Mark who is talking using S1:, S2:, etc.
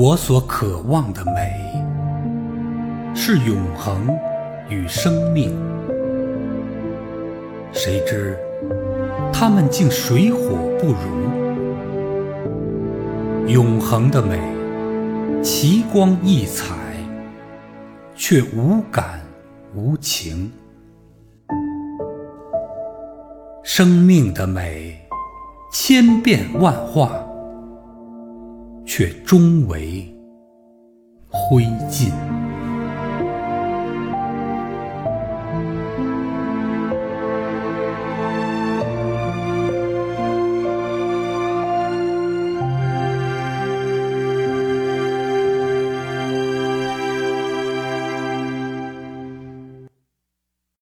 S1: 我所渴望的美，是永恒与生命。谁知它们竟水火不容。永恒的美，奇光异彩，却无感无情。生命的美，千变万化。却终为灰烬。